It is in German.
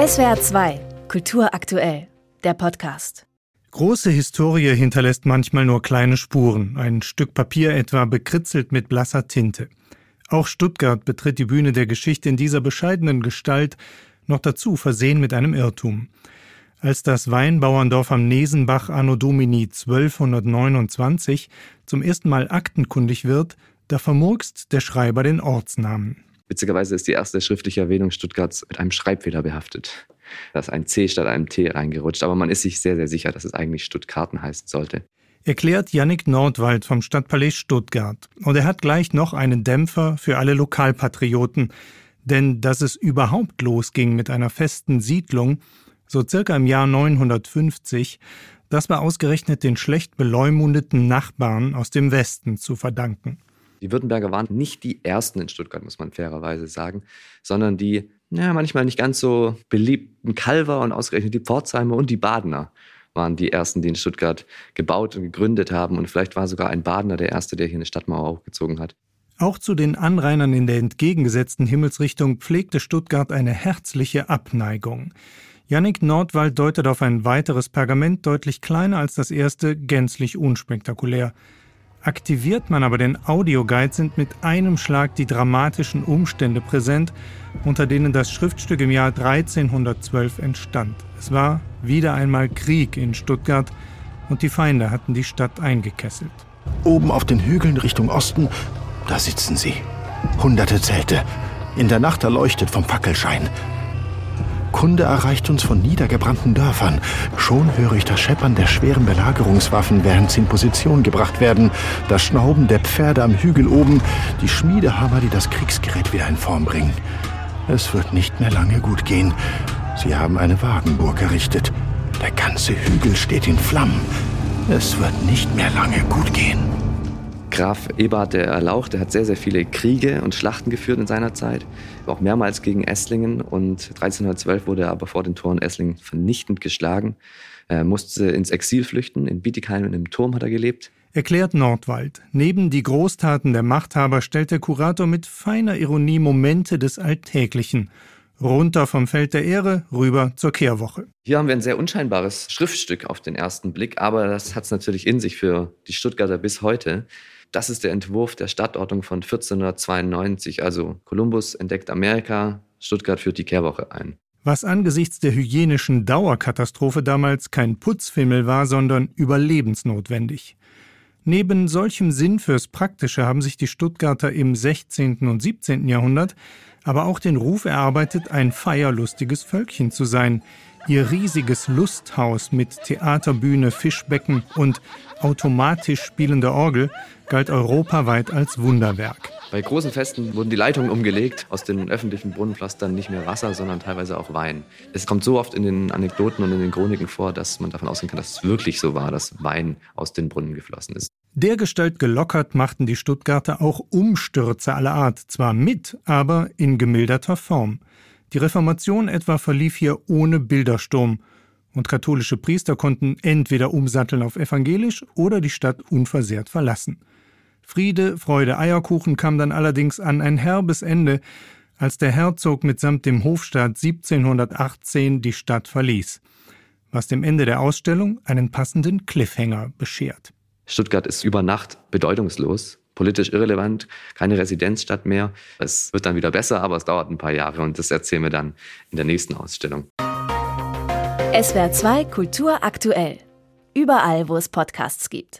SWR 2, Kultur aktuell, der Podcast. Große Historie hinterlässt manchmal nur kleine Spuren, ein Stück Papier etwa bekritzelt mit blasser Tinte. Auch Stuttgart betritt die Bühne der Geschichte in dieser bescheidenen Gestalt, noch dazu versehen mit einem Irrtum. Als das Weinbauerndorf am Nesenbach anno Domini 1229 zum ersten Mal aktenkundig wird, da vermurkst der Schreiber den Ortsnamen. Witzigerweise ist die erste schriftliche Erwähnung Stuttgarts mit einem Schreibfehler behaftet. Da ist ein C statt einem T reingerutscht, aber man ist sich sehr, sehr sicher, dass es eigentlich Stuttgarten heißen sollte. Erklärt Yannick Nordwald vom Stadtpalais Stuttgart. Und er hat gleich noch einen Dämpfer für alle Lokalpatrioten. Denn dass es überhaupt losging mit einer festen Siedlung, so circa im Jahr 950, das war ausgerechnet den schlecht beleumundeten Nachbarn aus dem Westen zu verdanken. Die Württemberger waren nicht die ersten in Stuttgart, muss man fairerweise sagen, sondern die ja, manchmal nicht ganz so beliebten Calver und ausgerechnet die Pforzheimer und die Badener waren die ersten, die in Stuttgart gebaut und gegründet haben. Und vielleicht war sogar ein Badener der erste, der hier eine Stadtmauer hochgezogen hat. Auch zu den Anrainern in der entgegengesetzten Himmelsrichtung pflegte Stuttgart eine herzliche Abneigung. Jannik Nordwald deutet auf ein weiteres Pergament, deutlich kleiner als das erste, gänzlich unspektakulär. Aktiviert man aber den Audioguide, sind mit einem Schlag die dramatischen Umstände präsent, unter denen das Schriftstück im Jahr 1312 entstand. Es war wieder einmal Krieg in Stuttgart und die Feinde hatten die Stadt eingekesselt. Oben auf den Hügeln Richtung Osten, da sitzen sie. Hunderte Zelte. In der Nacht erleuchtet vom Fackelschein. Kunde erreicht uns von niedergebrannten Dörfern. Schon höre ich das Scheppern der schweren Belagerungswaffen, während sie in Position gebracht werden, das Schnauben der Pferde am Hügel oben, die Schmiedehammer, die das Kriegsgerät wieder in Form bringen. Es wird nicht mehr lange gut gehen. Sie haben eine Wagenburg errichtet. Der ganze Hügel steht in Flammen. Es wird nicht mehr lange gut gehen. Graf Eberhard der Erlauch, der hat sehr, sehr viele Kriege und Schlachten geführt in seiner Zeit, auch mehrmals gegen Esslingen und 1312 wurde er aber vor den Toren Esslingen vernichtend geschlagen. Er musste ins Exil flüchten, in Bietigheim in einem Turm hat er gelebt. Erklärt Nordwald. Neben die Großtaten der Machthaber stellt der Kurator mit feiner Ironie Momente des Alltäglichen runter vom Feld der Ehre rüber zur Kehrwoche. Hier haben wir ein sehr unscheinbares Schriftstück auf den ersten Blick, aber das hat es natürlich in sich für die Stuttgarter bis heute. Das ist der Entwurf der Stadtordnung von 1492. Also Kolumbus entdeckt Amerika, Stuttgart führt die Kehrwoche ein. Was angesichts der hygienischen Dauerkatastrophe damals kein Putzfimmel war, sondern überlebensnotwendig. Neben solchem Sinn fürs Praktische haben sich die Stuttgarter im 16. und 17. Jahrhundert aber auch den Ruf erarbeitet, ein feierlustiges Völkchen zu sein. Ihr riesiges Lusthaus mit Theaterbühne, Fischbecken und automatisch spielender Orgel galt europaweit als Wunderwerk. Bei großen Festen wurden die Leitungen umgelegt, aus den öffentlichen Brunnenpflastern nicht mehr Wasser, sondern teilweise auch Wein. Es kommt so oft in den Anekdoten und in den Chroniken vor, dass man davon ausgehen kann, dass es wirklich so war, dass Wein aus den Brunnen geflossen ist. Dergestalt gelockert machten die Stuttgarter auch Umstürze aller Art, zwar mit, aber in gemilderter Form. Die Reformation etwa verlief hier ohne Bildersturm, und katholische Priester konnten entweder umsatteln auf evangelisch oder die Stadt unversehrt verlassen. Friede, Freude, Eierkuchen kam dann allerdings an ein herbes Ende, als der Herzog mitsamt dem Hofstaat 1718 die Stadt verließ, was dem Ende der Ausstellung einen passenden Cliffhanger beschert. Stuttgart ist über Nacht bedeutungslos, politisch irrelevant, keine Residenzstadt mehr. Es wird dann wieder besser, aber es dauert ein paar Jahre und das erzählen wir dann in der nächsten Ausstellung. SWR 2 Kultur aktuell. Überall, wo es Podcasts gibt.